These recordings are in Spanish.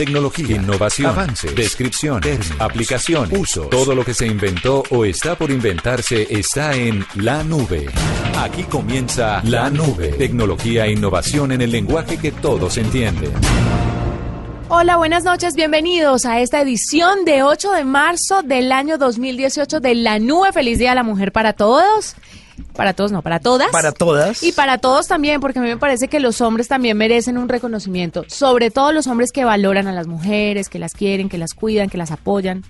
Tecnología, innovación, avances, descripción, aplicación, uso. Todo lo que se inventó o está por inventarse está en la nube. Aquí comienza la nube. Tecnología e innovación en el lenguaje que todos entienden. Hola, buenas noches, bienvenidos a esta edición de 8 de marzo del año 2018 de La Nube. Feliz Día a la Mujer para todos. Para todos, no, para todas. Para todas. Y para todos también, porque a mí me parece que los hombres también merecen un reconocimiento. Sobre todo los hombres que valoran a las mujeres, que las quieren, que las cuidan, que las apoyan.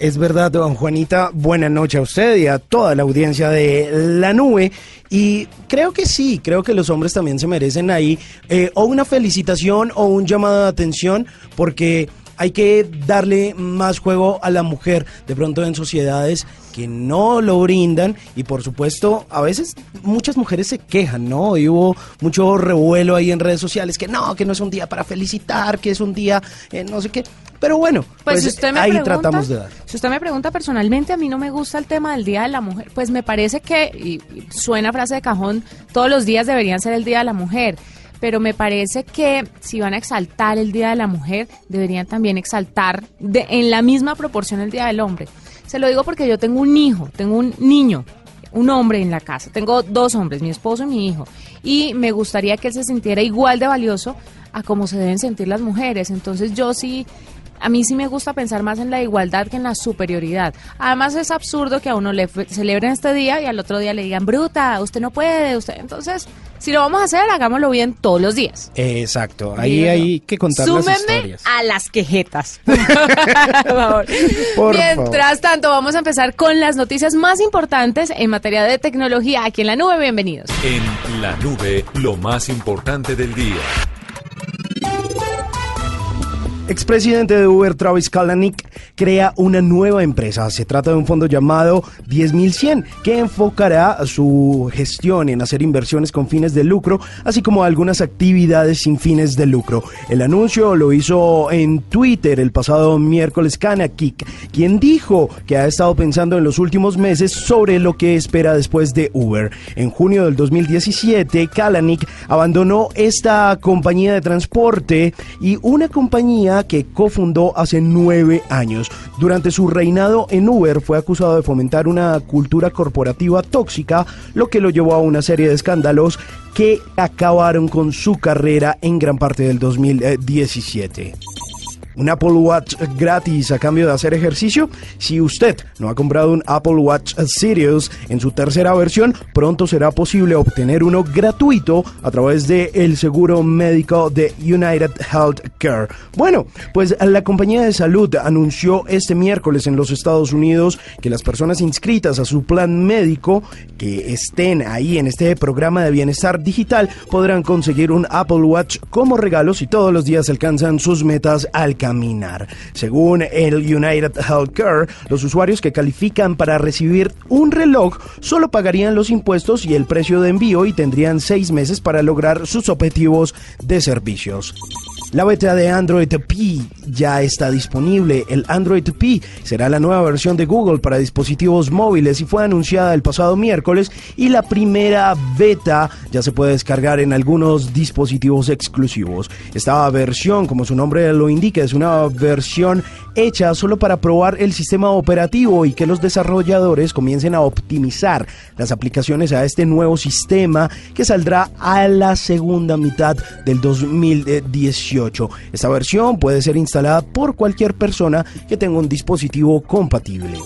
Es verdad, don Juanita. Buenas noches a usted y a toda la audiencia de La Nube. Y creo que sí, creo que los hombres también se merecen ahí eh, o una felicitación o un llamado de atención, porque hay que darle más juego a la mujer de pronto en sociedades que no lo brindan y por supuesto a veces muchas mujeres se quejan, ¿no? Y hubo mucho revuelo ahí en redes sociales que no, que no es un día para felicitar, que es un día eh, no sé qué. Pero bueno, Pues, pues, si usted me ahí pregunta, tratamos de dar. Si usted me pregunta personalmente, a mí no me gusta el tema del Día de la Mujer. Pues me parece que, y, y suena frase de cajón, todos los días deberían ser el Día de la Mujer. Pero me parece que si van a exaltar el Día de la Mujer, deberían también exaltar de, en la misma proporción el Día del Hombre. Se lo digo porque yo tengo un hijo, tengo un niño, un hombre en la casa. Tengo dos hombres, mi esposo y mi hijo. Y me gustaría que él se sintiera igual de valioso a como se deben sentir las mujeres. Entonces yo sí a mí sí me gusta pensar más en la igualdad que en la superioridad. Además es absurdo que a uno le celebren este día y al otro día le digan, bruta, usted no puede, usted. Entonces, si lo vamos a hacer, hagámoslo bien todos los días. Exacto, ahí hay que contar las Súmeme historias. a las quejetas. Por favor. Por Mientras tanto, vamos a empezar con las noticias más importantes en materia de tecnología aquí en la nube. Bienvenidos. En la nube, lo más importante del día. Expresidente de Uber, Travis Kalanick, crea una nueva empresa. Se trata de un fondo llamado 10100 que enfocará su gestión en hacer inversiones con fines de lucro, así como algunas actividades sin fines de lucro. El anuncio lo hizo en Twitter el pasado miércoles Kalanick, quien dijo que ha estado pensando en los últimos meses sobre lo que espera después de Uber. En junio del 2017, Kalanick abandonó esta compañía de transporte y una compañía que cofundó hace nueve años. Durante su reinado en Uber fue acusado de fomentar una cultura corporativa tóxica, lo que lo llevó a una serie de escándalos que acabaron con su carrera en gran parte del 2017 un Apple Watch gratis a cambio de hacer ejercicio. Si usted no ha comprado un Apple Watch Series en su tercera versión, pronto será posible obtener uno gratuito a través de el seguro médico de United Healthcare. Bueno, pues la compañía de salud anunció este miércoles en los Estados Unidos que las personas inscritas a su plan médico que estén ahí en este programa de bienestar digital podrán conseguir un Apple Watch como regalo si todos los días alcanzan sus metas al Según el United Healthcare, los usuarios que califican para recibir un reloj solo pagarían los impuestos y el precio de envío y tendrían seis meses para lograr sus objetivos de servicios. La beta de Android P ya está disponible. El Android P será la nueva versión de Google para dispositivos móviles y fue anunciada el pasado miércoles y la primera beta ya se puede descargar en algunos dispositivos exclusivos. Esta versión, como su nombre lo indica, es una versión hecha solo para probar el sistema operativo y que los desarrolladores comiencen a optimizar las aplicaciones a este nuevo sistema que saldrá a la segunda mitad del 2018. Esta versión puede ser instalada por cualquier persona que tenga un dispositivo compatible.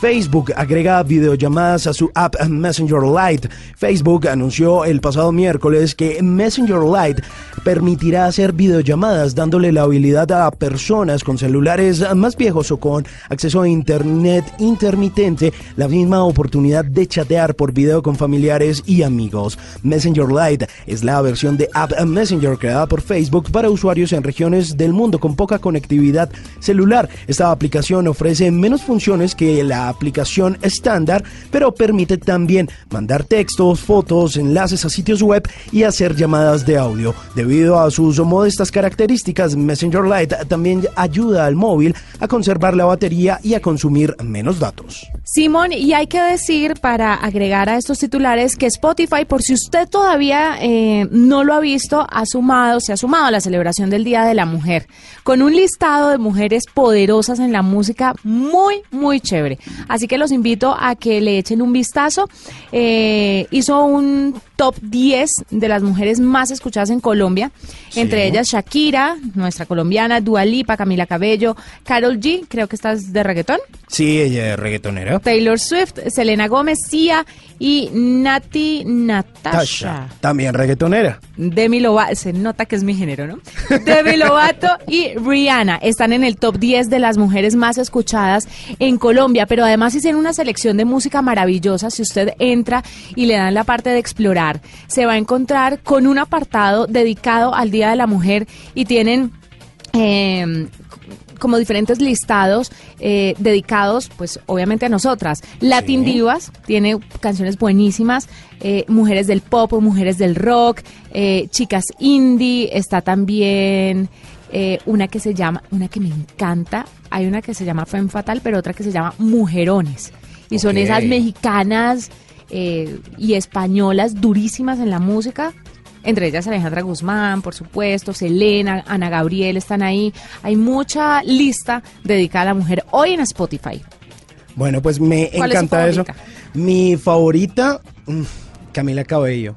Facebook agrega videollamadas a su app Messenger Lite. Facebook anunció el pasado miércoles que Messenger Lite permitirá hacer videollamadas dándole la habilidad a personas con celulares más viejos o con acceso a internet intermitente la misma oportunidad de chatear por video con familiares y amigos. Messenger Lite es la versión de app Messenger creada por Facebook para usuarios en regiones del mundo con poca conectividad celular. Esta aplicación ofrece menos funciones que la aplicación estándar, pero permite también mandar textos, fotos, enlaces a sitios web y hacer llamadas de audio. Debido a sus modestas características, Messenger Lite también ayuda al móvil a conservar la batería y a consumir menos datos. Simón, y hay que decir para agregar a estos titulares que Spotify, por si usted todavía eh, no lo ha visto, ha sumado, se ha sumado a la celebración del Día de la Mujer, con un listado de mujeres poderosas en la música muy, muy chévere. Así que los invito a que le echen un vistazo. Eh, hizo un top 10 de las mujeres más escuchadas en Colombia, entre ellas Shakira, nuestra colombiana, Dua Lipa, Camila Cabello, Carol G, creo que estás de reggaetón. Sí, ella es reggaetonera. Taylor Swift, Selena Gómez, Sia y Nati Natasha. también reggaetonera. Demi Lovato, se nota que es mi género, ¿no? Demi Lovato y Rihanna están en el top 10 de las mujeres más escuchadas en Colombia, pero además hicieron una selección de música maravillosa. Si usted entra y le dan la parte de explorar, se va a encontrar con un apartado dedicado al Día de la Mujer y tienen... Eh, como diferentes listados eh, dedicados, pues obviamente a nosotras. Latin Divas tiene canciones buenísimas, eh, mujeres del pop, mujeres del rock, chicas indie, está también una que se llama, una que me encanta, hay una que se llama Femme Fatal, pero otra que se llama Mujerones. Y son esas mexicanas eh, y españolas durísimas en la música. Entre ellas Alejandra Guzmán, por supuesto, Selena, Ana Gabriel están ahí. Hay mucha lista dedicada a la mujer hoy en Spotify. Bueno, pues me encanta eso. Mi favorita, mm, Camila Cabello.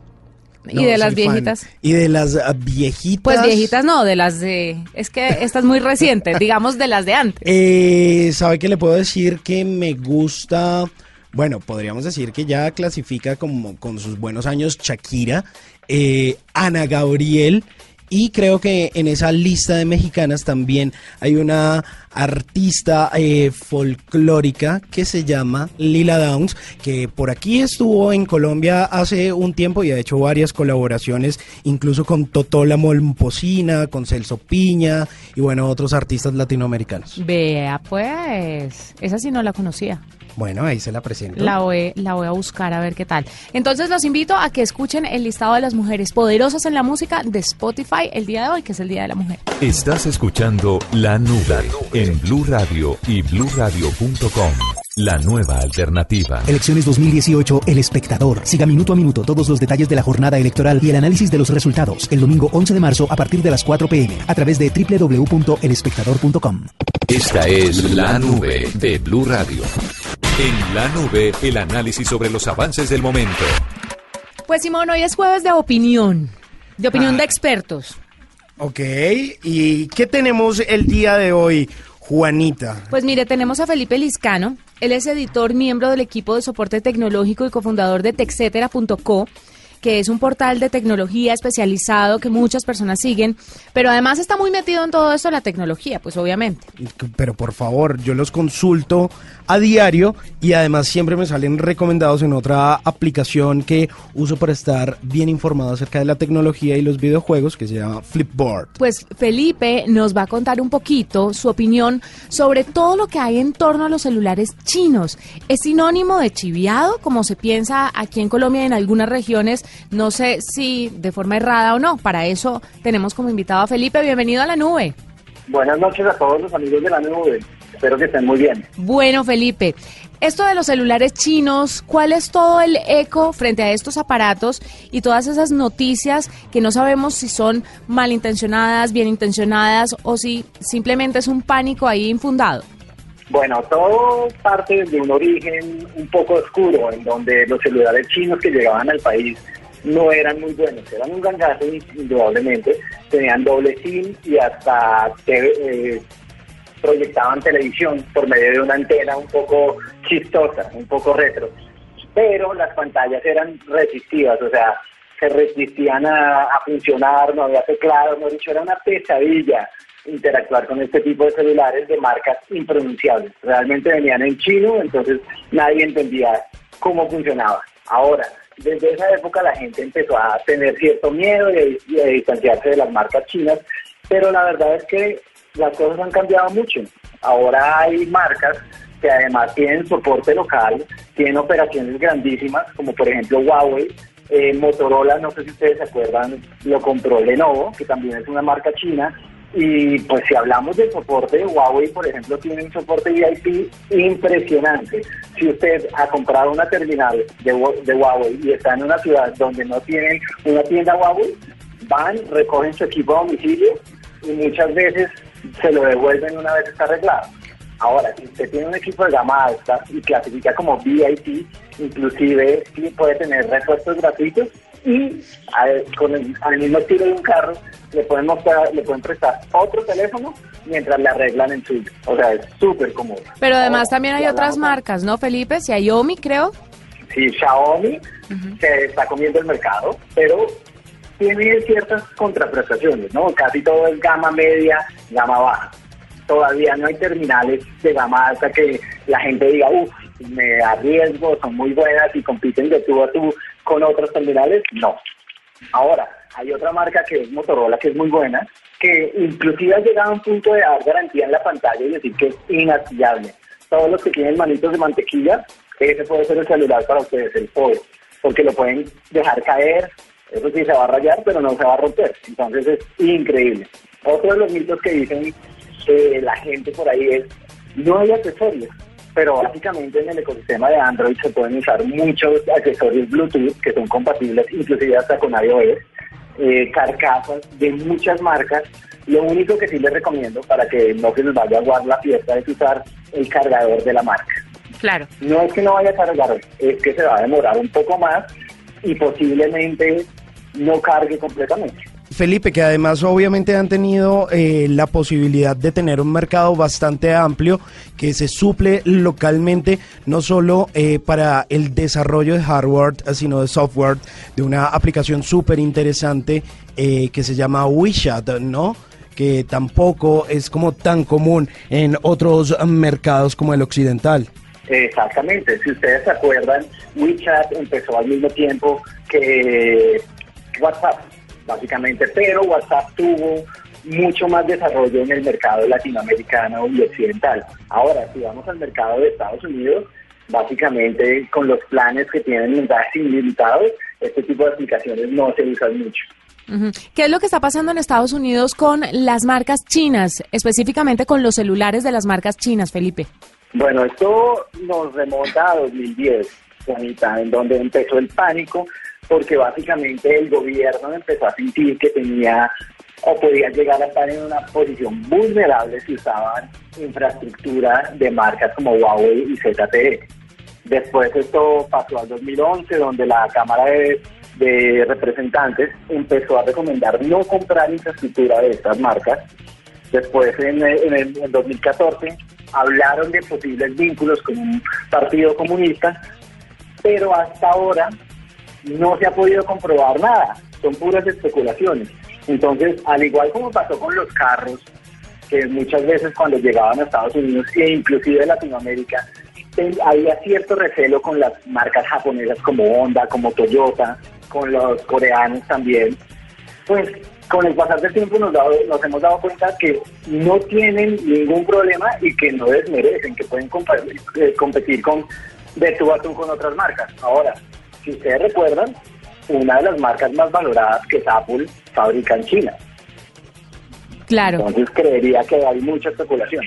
¿Y de las viejitas? ¿Y de las ah, viejitas? Pues viejitas no, de las de... Es que esta es muy reciente, digamos de las de antes. Eh, ¿Sabe qué le puedo decir? Que me gusta bueno, podríamos decir que ya clasifica como con sus buenos años Shakira, eh, Ana Gabriel. Y creo que en esa lista de mexicanas también hay una artista eh, folclórica que se llama Lila Downs, que por aquí estuvo en Colombia hace un tiempo y ha hecho varias colaboraciones, incluso con Totola Molposina, con Celso Piña y bueno, otros artistas latinoamericanos. Vea, pues, esa sí no la conocía. Bueno, ahí se la presento. La voy, la voy a buscar a ver qué tal. Entonces los invito a que escuchen el listado de las mujeres poderosas en la música de Spotify el día de hoy, que es el Día de la Mujer. Estás escuchando La Nube, en Blue Radio y bluradio.com. La nueva alternativa. Elecciones 2018, El Espectador. Siga minuto a minuto todos los detalles de la jornada electoral y el análisis de los resultados. El domingo 11 de marzo a partir de las 4 pm a través de www.elespectador.com. Esta es La Nube de Blue Radio. En la nube, el análisis sobre los avances del momento. Pues Simón, hoy es jueves de opinión, de opinión de ah. expertos. Ok, ¿y qué tenemos el día de hoy, Juanita? Pues mire, tenemos a Felipe Liscano, él es editor, miembro del equipo de soporte tecnológico y cofundador de texetera.co que es un portal de tecnología especializado que muchas personas siguen, pero además está muy metido en todo esto la tecnología, pues obviamente. Pero por favor, yo los consulto a diario y además siempre me salen recomendados en otra aplicación que uso para estar bien informado acerca de la tecnología y los videojuegos que se llama Flipboard. Pues Felipe nos va a contar un poquito su opinión sobre todo lo que hay en torno a los celulares chinos. ¿Es sinónimo de chiviado como se piensa aquí en Colombia y en algunas regiones? No sé si de forma errada o no. Para eso tenemos como invitado a Felipe. Bienvenido a la nube. Buenas noches a todos los amigos de la nube. Espero que estén muy bien. Bueno, Felipe, esto de los celulares chinos, ¿cuál es todo el eco frente a estos aparatos y todas esas noticias que no sabemos si son malintencionadas, bien intencionadas o si simplemente es un pánico ahí infundado? Bueno, todo parte de un origen un poco oscuro, en donde los celulares chinos que llegaban al país no eran muy buenos, eran un gangazo indudablemente, tenían doble SIM y hasta eh, proyectaban televisión por medio de una antena un poco chistosa, un poco retro, pero las pantallas eran resistivas, o sea, se resistían a, funcionar, no había teclado, no dicho, era una pesadilla interactuar con este tipo de celulares de marcas impronunciables. Realmente venían en chino, entonces nadie entendía cómo funcionaba. Ahora, desde esa época la gente empezó a tener cierto miedo y a distanciarse de las marcas chinas, pero la verdad es que las cosas han cambiado mucho. Ahora hay marcas que además tienen soporte local, tienen operaciones grandísimas, como por ejemplo Huawei, eh, Motorola, no sé si ustedes se acuerdan, lo compró Lenovo, que también es una marca china, Y pues si hablamos del soporte de Huawei, por ejemplo, tiene un soporte VIP impresionante. Si usted ha comprado una terminal de, Huawei y está en una ciudad donde no tienen una tienda Huawei, van, recogen su equipo a domicilio y muchas veces se lo devuelven una vez está arreglado. Ahora, si usted tiene un equipo de gama alta y clasifica como VIP, inclusive sí puede tener repuestos gratuitos y con el, al mismo estilo de un carro le pueden mostrar, le pueden prestar otro teléfono mientras le arreglan el suyo. O sea, es súper cómodo. Pero además también hay otras marcas, ¿no, Felipe? Si hay Xiaomi, creo. Sí, Xiaomi se está comiendo el mercado, pero tiene ciertas contraprestaciones, ¿no? Casi todo es gama media, gama baja. Todavía no hay terminales de gama alta que la gente diga, uff, me arriesgo, son muy buenas y compiten de tú a tú con otros terminales. No. Ahora, hay otra marca que es Motorola, que es muy buena, que inclusive ha llegado a un punto de dar garantía en la pantalla y decir que es inactivable. Todos los que tienen manitos de mantequilla, ese puede ser el celular para ustedes, el Fold, porque lo pueden dejar caer, eso sí se va a rayar, pero no se va a romper. Entonces es increíble. Otro de los mitos que dicen que la gente por ahí es, no hay accesorios pero básicamente en el ecosistema de Android se pueden usar muchos accesorios Bluetooth que son compatibles inclusive hasta con iOS, eh, carcasas de muchas marcas. Lo único que sí les recomiendo para que no se les vaya a guardar la fiesta es usar el cargador de la marca. Claro. No es que no vaya a cargar, es que se va a demorar un poco más y posiblemente no cargue completamente. Felipe, que además obviamente han tenido eh, la posibilidad de tener un mercado bastante amplio que se suple localmente, no solo eh, para el desarrollo de hardware, sino de software, de una aplicación súper interesante eh, que se llama WeChat, ¿no? que tampoco es como tan común en otros mercados como el occidental. Exactamente, si ustedes se acuerdan, WeChat empezó al mismo tiempo que WhatsApp básicamente, pero WhatsApp tuvo mucho más desarrollo en el mercado latinoamericano y occidental. Ahora, si vamos al mercado de Estados Unidos, básicamente con los planes que tienen mensajes ilimitados, este tipo de aplicaciones no se usan mucho. ¿Qué es lo que está pasando en Estados Unidos con las marcas chinas, específicamente con los celulares de las marcas chinas, Felipe? Bueno, esto nos remonta a 2010, Juanita, en donde empezó el pánico porque básicamente el gobierno empezó a sentir que tenía o podía llegar a estar en una posición vulnerable si usaban infraestructura de marcas como Huawei y ZTE. Después esto pasó al 2011, donde la Cámara de, Representantes empezó a recomendar no comprar infraestructura de estas marcas. Después, en, en el 2014, hablaron de posibles vínculos con un partido comunista, pero hasta ahora no se ha podido comprobar nada, son puras especulaciones. Entonces, al igual como pasó con los carros, que muchas veces cuando llegaban a Estados Unidos e inclusive a Latinoamérica, había cierto recelo con las marcas japonesas como Honda, como Toyota, con los coreanos también, pues con el pasar del tiempo nos, nos hemos dado cuenta que no tienen ningún problema y que no desmerecen, que pueden eh, competir con de a con otras marcas. Ahora, si ustedes recuerdan, una de las marcas más valoradas que es Apple fabrica en China. Claro. Entonces creería que hay mucha especulación.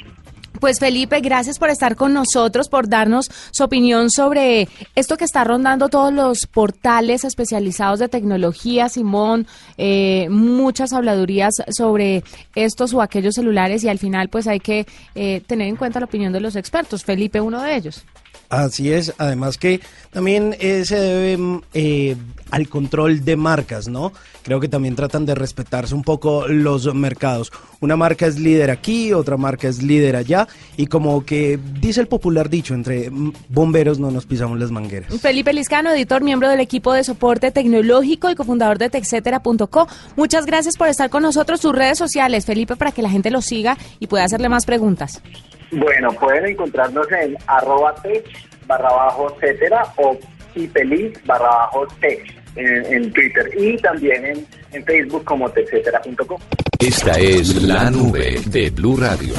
Pues Felipe, gracias por estar con nosotros, por darnos su opinión sobre esto que está rondando todos los portales especializados de tecnología, Simón, eh, muchas habladurías sobre estos o aquellos celulares y al final pues hay que eh, tener en cuenta la opinión de los expertos. Felipe, uno de ellos. Así es, además que también eh, se debe mm, eh, al control de marcas, ¿no? Creo que también tratan de respetarse un poco los mercados. Una marca es líder aquí, otra marca es líder allá, y como que dice el popular dicho, entre mm, bomberos no nos pisamos las mangueras. Felipe Liscano, editor, miembro del equipo de soporte tecnológico y cofundador de Texetera.co. Muchas gracias por estar con nosotros. Sus redes sociales, Felipe, para que la gente lo siga y pueda hacerle más preguntas. Bueno, pueden encontrarnos en arroba tech barra bajo etcétera o feliz barra bajo tech en, Twitter y también en, en Facebook como techetera.com. Esta es la nube de Blue Radio.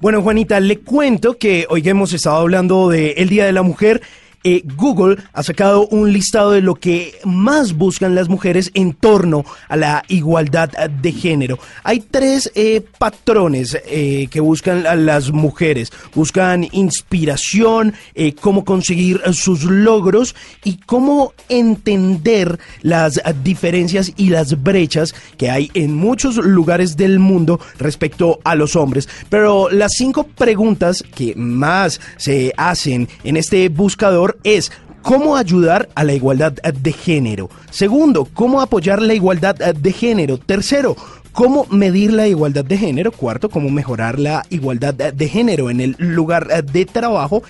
Bueno, Juanita, le cuento que hoy hemos estado hablando del Día de la Mujer eh, Google ha sacado un listado de lo que más buscan las mujeres en torno a la igualdad de género. Hay tres eh, patrones eh, que buscan a las mujeres. Buscan inspiración, cómo conseguir sus logros y cómo entender las diferencias y las brechas que hay en muchos lugares del mundo respecto a los hombres. Pero las cinco preguntas que más se hacen en este buscador es ¿Cómo ayudar a la igualdad de género? Segundo, ¿cómo apoyar la igualdad de género? Tercero, ¿Cómo medir la igualdad de género? Cuarto, ¿cómo mejorar la igualdad de género en el lugar de trabajo?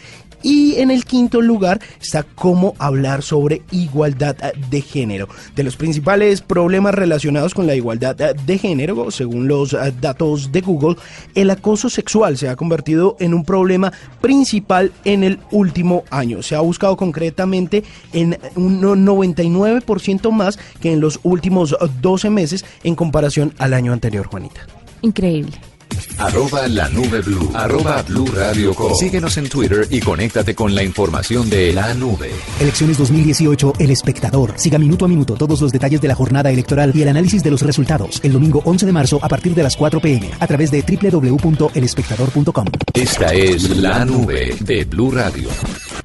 Y en el quinto lugar está cómo hablar sobre igualdad de género. De los principales problemas relacionados con la igualdad de género, según los datos de Google, el acoso sexual se ha convertido en un problema principal en el último año. Se ha buscado concretamente en un 99% más que en los últimos 12 meses en comparación al año anterior, Juanita. Increíble. Arroba la nube blue. Arroba blue radio Síguenos en Twitter y conéctate con la información de la nube. Elecciones 2018, El Espectador. Siga minuto a minuto todos los detalles de la jornada electoral y el análisis de los resultados. El domingo 11 de marzo a partir de las 4 pm a través de www.elespectador.com. Esta es la nube de Blue Radio.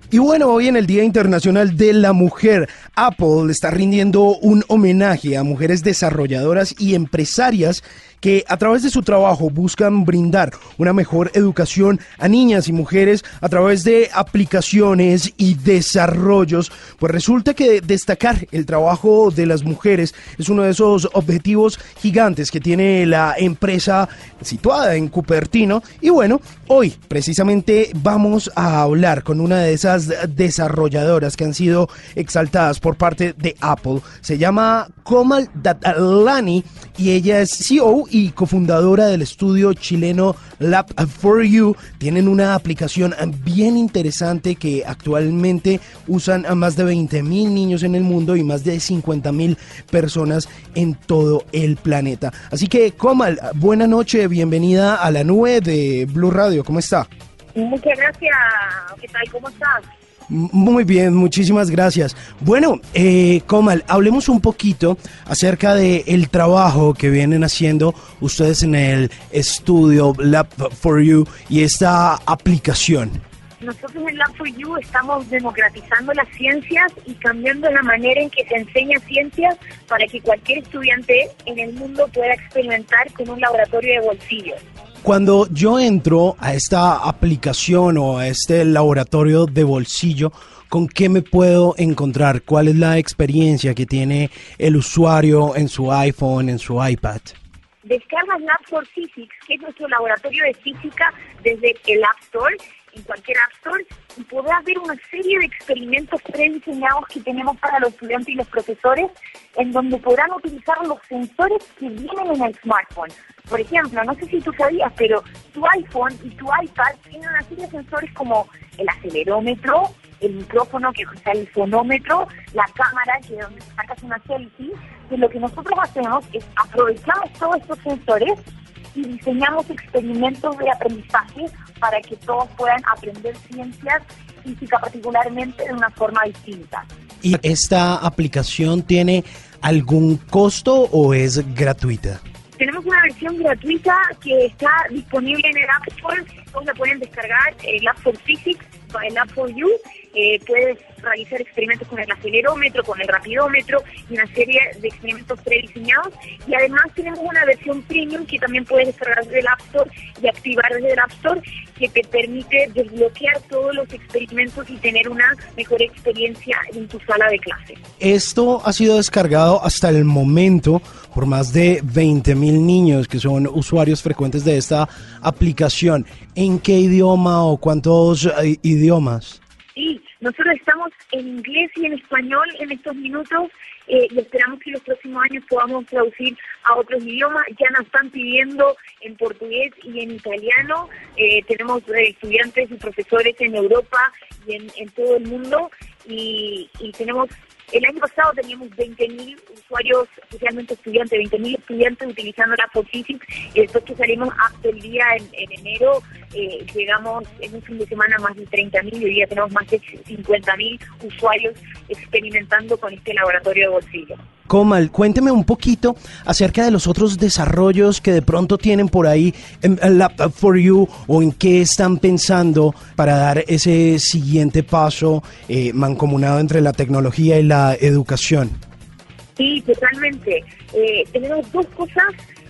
Y bueno, hoy en el Día Internacional de la Mujer, Apple está rindiendo un homenaje a mujeres desarrolladoras y empresarias que a través de su trabajo buscan brindar una mejor educación a niñas y mujeres a través de aplicaciones y desarrollos. Pues resulta que destacar el trabajo de las mujeres es uno de esos objetivos gigantes que tiene la empresa situada en Cupertino. Y bueno, hoy precisamente vamos a hablar con una de esas desarrolladoras que han sido exaltadas por parte de Apple. Se llama Komal Datalani y ella es CEO y cofundadora del estudio chileno Lab for You. Tienen una aplicación bien interesante que actualmente usan a más de 20 mil niños en el mundo y más de 50 mil personas en todo el planeta. Así que, Comal, buena noche, bienvenida a la nube de Blue Radio. ¿Cómo está? Muchas gracias. ¿Qué tal? ¿Cómo estás? Muy bien, muchísimas gracias. Bueno, eh, Comal, hablemos un poquito acerca del el trabajo que vienen haciendo ustedes en el estudio Lab for You y esta aplicación. Nosotros en Lab for You estamos democratizando las ciencias y cambiando la manera en que se enseña ciencias para que cualquier estudiante en el mundo pueda experimentar con un laboratorio de bolsillo. Cuando yo entro a esta aplicación o a este laboratorio de bolsillo, ¿con qué me puedo encontrar? ¿Cuál es la experiencia que tiene el usuario en su iPhone, en su iPad? Descargas Lab for Physics, que es nuestro laboratorio de física desde el App Store en cualquier App Store y podrás ver una serie de experimentos prediseñados que tenemos para los estudiantes y los profesores, en donde podrán utilizar los sensores que vienen en el smartphone. Por ejemplo, no sé si tú sabías, pero tu iPhone y tu iPad tienen una serie de sensores como el acelerómetro, el micrófono, que es el fonómetro, la cámara, que es donde sacas una selfie. Y lo que nosotros hacemos es aprovechamos todos estos sensores y diseñamos experimentos de aprendizaje para que todos puedan aprender ciencias física particularmente de una forma distinta. ¿Y esta aplicación tiene algún costo o es gratuita? Tenemos una versión gratuita que está disponible en el App Store, donde pueden descargar el App for Physics, el App for You, eh, puedes realizar experimentos con el acelerómetro, con el rapidómetro y una serie de experimentos prediseñados. Y además tenemos una versión premium que también puedes descargar desde el App Store y activar desde el App Store que te permite desbloquear todos los experimentos y tener una mejor experiencia en tu sala de clase. Esto ha sido descargado hasta el momento por más de 20 mil niños que son usuarios frecuentes de esta aplicación. ¿En qué idioma o cuántos eh, idiomas? Sí, nosotros estamos en inglés y en español en estos minutos eh, y esperamos que los próximos años podamos traducir a otros idiomas. Ya nos están pidiendo en portugués y en italiano. Eh, tenemos eh, estudiantes y profesores en Europa y en, todo el mundo y, tenemos El año pasado teníamos 20.000 usuarios, especialmente estudiantes, 20.000 estudiantes utilizando la Physics y después que salimos hasta el día en, enero, eh, llegamos en un fin de semana más de 30.000 y hoy día tenemos más de 50.000 usuarios experimentando con este laboratorio de bolsillo. Comal, cuénteme un poquito acerca de los otros desarrollos que de pronto tienen por ahí en Laptop for You o en qué están pensando para dar ese siguiente paso eh, mancomunado entre la tecnología y la educación. Sí, totalmente. Eh, tenemos dos cosas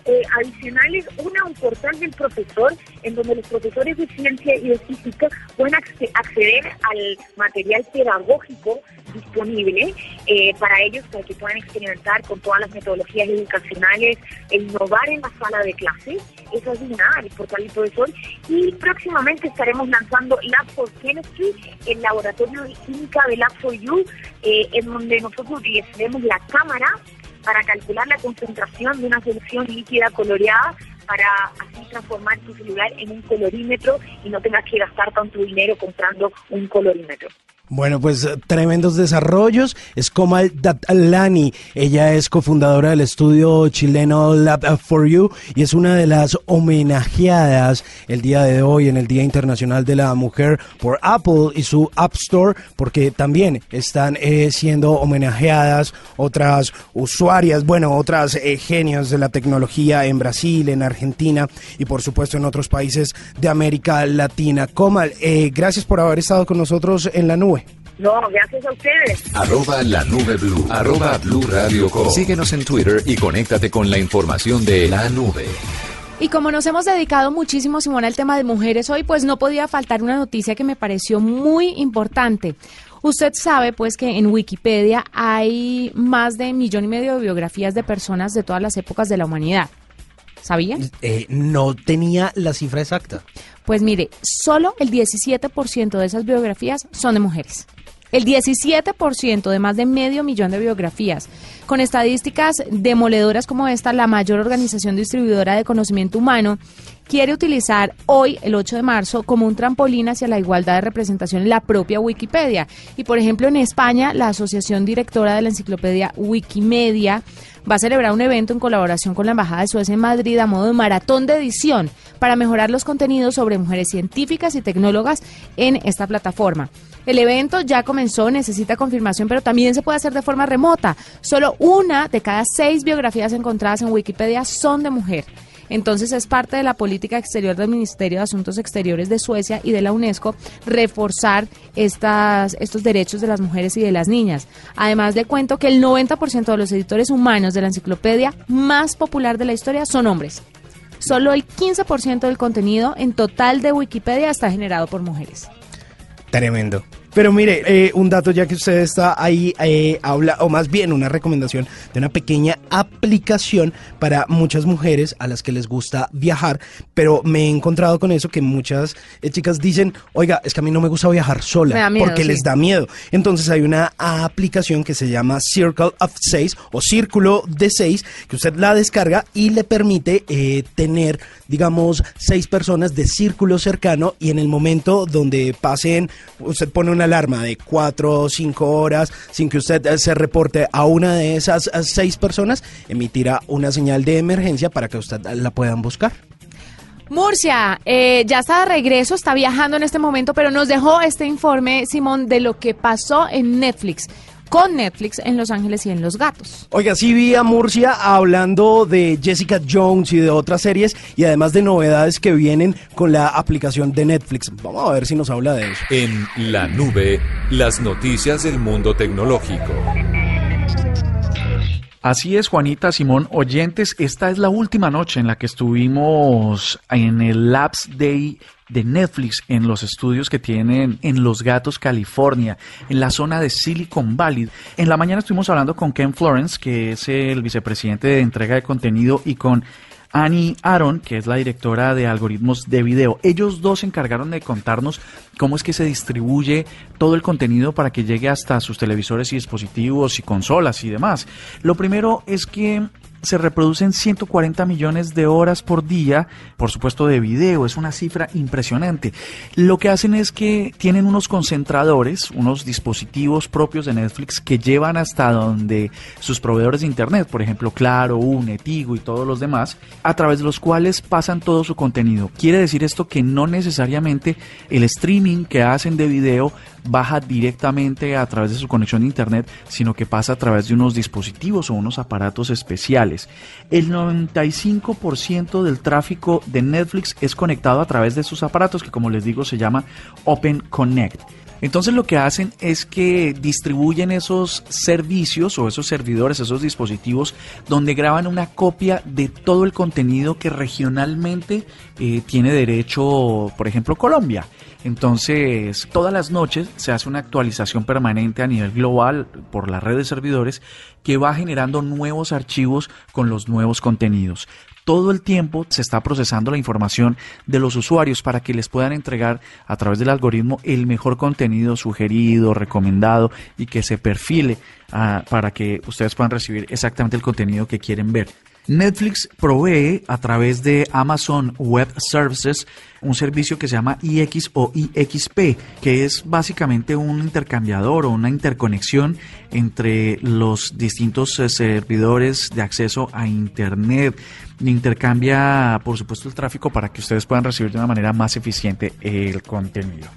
eh, adicionales, una, un portal del profesor, en donde los profesores de ciencia y de física pueden acceder al material pedagógico disponible eh, para ellos, para que puedan experimentar con todas las metodologías educacionales e innovar en la sala de clases. Eso es una, el portal del profesor. Y próximamente estaremos lanzando Lab for Chemistry, el laboratorio de química de Lab for You, eh, en donde nosotros utilizaremos la cámara para calcular la concentración de una solución líquida coloreada para así transformar tu celular en un colorímetro y no tengas que gastar tanto dinero comprando un colorímetro. Bueno, pues eh, tremendos desarrollos. Es Komal Datlani. Ella es cofundadora del estudio chileno Lab for You y es una de las homenajeadas el día de hoy en el Día Internacional de la Mujer por Apple y su App Store, porque también están eh, siendo homenajeadas otras usuarias, bueno, otras eh, genios de la tecnología en Brasil, en Argentina y por supuesto en otros países de América Latina. Komal, gracias por haber estado con nosotros en la nube. No, gracias a ustedes. Arroba la nube blue. Arroba blue radio Síguenos en Twitter y conéctate con la información de la nube. Y como nos hemos dedicado muchísimo, Simón, al tema de mujeres hoy, pues no podía faltar una noticia que me pareció muy importante. Usted sabe, pues, que en Wikipedia hay más de un millón y medio de biografías de personas de todas las épocas de la humanidad. ¿Sabía? Eh, no tenía la cifra exacta. Pues mire, solo el 17% de esas biografías son de mujeres. El 17% de más de medio millón de biografías. Con estadísticas demoledoras como esta, la mayor organización distribuidora de conocimiento humano quiere utilizar hoy, el 8 de marzo, como un trampolín hacia la igualdad de representación en la propia Wikipedia. Y, por ejemplo, en España, la Asociación Directora de la Enciclopedia Wikimedia va a celebrar un evento en colaboración con la Embajada de Suecia en Madrid a modo de maratón de edición para mejorar los contenidos sobre mujeres científicas y tecnólogas en esta plataforma. El evento ya comenzó, necesita confirmación, pero también se puede hacer de forma remota. Solo una de cada seis biografías encontradas en Wikipedia son de mujer. Entonces es parte de la política exterior del Ministerio de Asuntos Exteriores de Suecia y de la UNESCO reforzar estas, estos derechos de las mujeres y de las niñas. Además le cuento que el 90% de los editores humanos de la enciclopedia más popular de la historia son hombres. Solo el 15% del contenido en total de Wikipedia está generado por mujeres. Tremendo. Pero mire, eh, un dato ya que usted está ahí, eh, habla, o más bien una recomendación de una pequeña aplicación para muchas mujeres a las que les gusta viajar, pero me he encontrado con eso que muchas eh, chicas dicen, oiga, es que a mí no me gusta viajar sola, porque les da miedo. Entonces hay una aplicación que se llama Circle of 6 o Círculo de 6, que usted la descarga y le permite tener, digamos, seis personas de círculo cercano y en el momento donde pasen, usted pone una alarma de cuatro o cinco horas sin que usted eh, se reporte a una de esas eh, seis personas, emitirá una señal de emergencia para que usted la puedan buscar. Murcia, eh, ya está de regreso, está viajando en este momento, pero nos dejó este informe, Simón, de lo que pasó en Netflix con Netflix en Los Ángeles y en Los Gatos. Oiga, sí vi a Murcia hablando de Jessica Jones y de otras series y además de novedades que vienen con la aplicación de Netflix. Vamos a ver si nos habla de eso. En la nube, las noticias del mundo tecnológico. Así es, Juanita, Simón, oyentes, esta es la última noche en la que estuvimos en el Labs Day de Netflix en los estudios que tienen en Los Gatos, California, en la zona de Silicon Valley. En la mañana estuvimos hablando con Ken Florence, que es el vicepresidente de entrega de contenido, y con Annie Aaron, que es la directora de algoritmos de video. Ellos dos se encargaron de contarnos cómo es que se distribuye todo el contenido para que llegue hasta sus televisores y dispositivos y consolas y demás. Lo primero es que se reproducen 140 millones de horas por día, por supuesto de video, es una cifra impresionante. Lo que hacen es que tienen unos concentradores, unos dispositivos propios de Netflix que llevan hasta donde sus proveedores de internet, por ejemplo Claro, UNE, Tigo y todos los demás, a través de los cuales pasan todo su contenido. Quiere decir esto que no necesariamente el streaming que hacen de video baja directamente a través de su conexión de internet, sino que pasa a través de unos dispositivos o unos aparatos especiales. El 95% del tráfico de Netflix es conectado a través de sus aparatos, que como les digo se llama Open Connect. Entonces lo que hacen es que distribuyen esos servicios o esos servidores, esos dispositivos, donde graban una copia de todo el contenido que regionalmente eh, tiene derecho, por ejemplo, Colombia. Entonces, todas las noches se hace una actualización permanente a nivel global por la red de servidores que va generando nuevos archivos con los nuevos contenidos todo el tiempo se está procesando la información de los usuarios para que les puedan entregar a través del algoritmo el mejor contenido sugerido, recomendado y que se perfile ah, para que ustedes puedan recibir exactamente el contenido que quieren ver. Netflix provee a través de Amazon Web Services un servicio que se llama IX o IXP, que es básicamente un intercambiador o una interconexión entre los distintos eh, servidores de acceso a Internet. Intercambia, por supuesto, el tráfico para que ustedes puedan recibir de una manera más eficiente el contenido.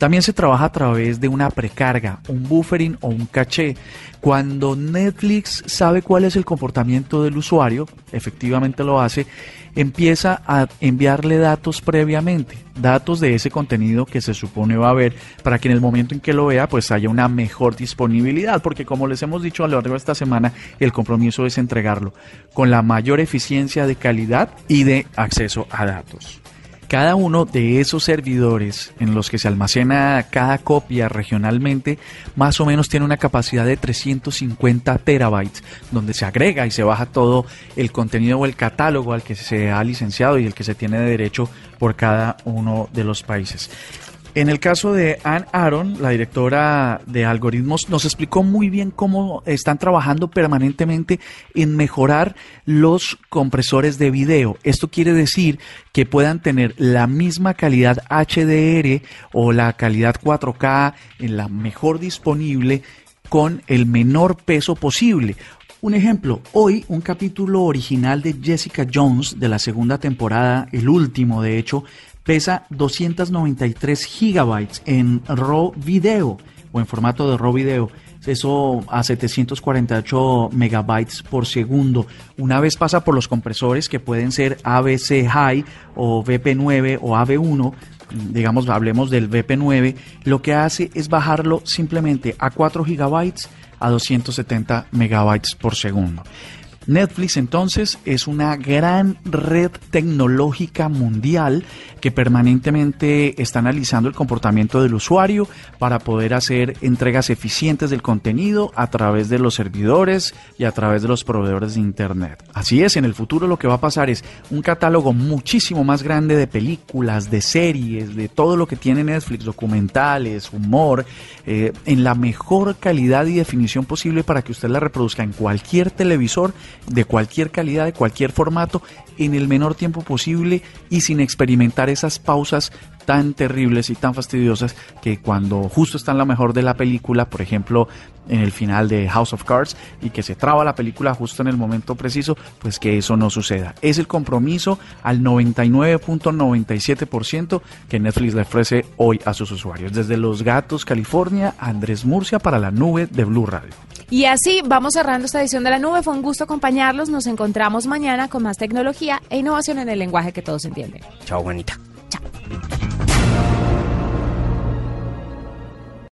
También se trabaja a través de una precarga, un buffering o un caché. Cuando Netflix sabe cuál es el comportamiento del usuario, efectivamente lo hace, empieza a enviarle datos previamente, datos de ese contenido que se supone va a ver para que en el momento en que lo vea pues haya una mejor disponibilidad, porque como les hemos dicho a lo largo de esta semana, el compromiso es entregarlo con la mayor eficiencia de calidad y de acceso a datos. Cada uno de esos servidores en los que se almacena cada copia regionalmente, más o menos tiene una capacidad de 350 terabytes, donde se agrega y se baja todo el contenido o el catálogo al que se ha licenciado y el que se tiene de derecho por cada uno de los países. En el caso de Ann Aaron, la directora de algoritmos, nos explicó muy bien cómo están trabajando permanentemente en mejorar los compresores de video. Esto quiere decir que puedan tener la misma calidad HDR o la calidad 4K en la mejor disponible con el menor peso posible. Un ejemplo, hoy un capítulo original de Jessica Jones de la segunda temporada, el último de hecho, pesa 293 gigabytes en RAW video o en formato de RAW video. Eso a 748 megabytes por segundo. Una vez pasa por los compresores que pueden ser ABC High o VP9 o AV1, digamos, hablemos del VP9, lo que hace es bajarlo simplemente a 4 gigabytes a 270 megabytes por segundo. Netflix entonces es una gran red tecnológica mundial que permanentemente está analizando el comportamiento del usuario para poder hacer entregas eficientes del contenido a través de los servidores y a través de los proveedores de Internet. Así es, en el futuro lo que va a pasar es un catálogo muchísimo más grande de películas, de series, de todo lo que tiene Netflix, documentales, humor, eh, en la mejor calidad y definición posible para que usted la reproduzca en cualquier televisor de cualquier calidad, de cualquier formato, en el menor tiempo posible y sin experimentar esas pausas tan terribles y tan fastidiosas que cuando justo está en la mejor de la película, por ejemplo, en el final de House of Cards y que se traba la película justo en el momento preciso, pues que eso no suceda. Es el compromiso al 99.97% que Netflix le ofrece hoy a sus usuarios. Desde Los Gatos, California, Andrés Murcia para la nube de Blue Radio. Y así vamos cerrando esta edición de la nube. Fue un gusto acompañarlos. Nos encontramos mañana con más tecnología e innovación en el lenguaje que todos entienden. Chao, Juanita.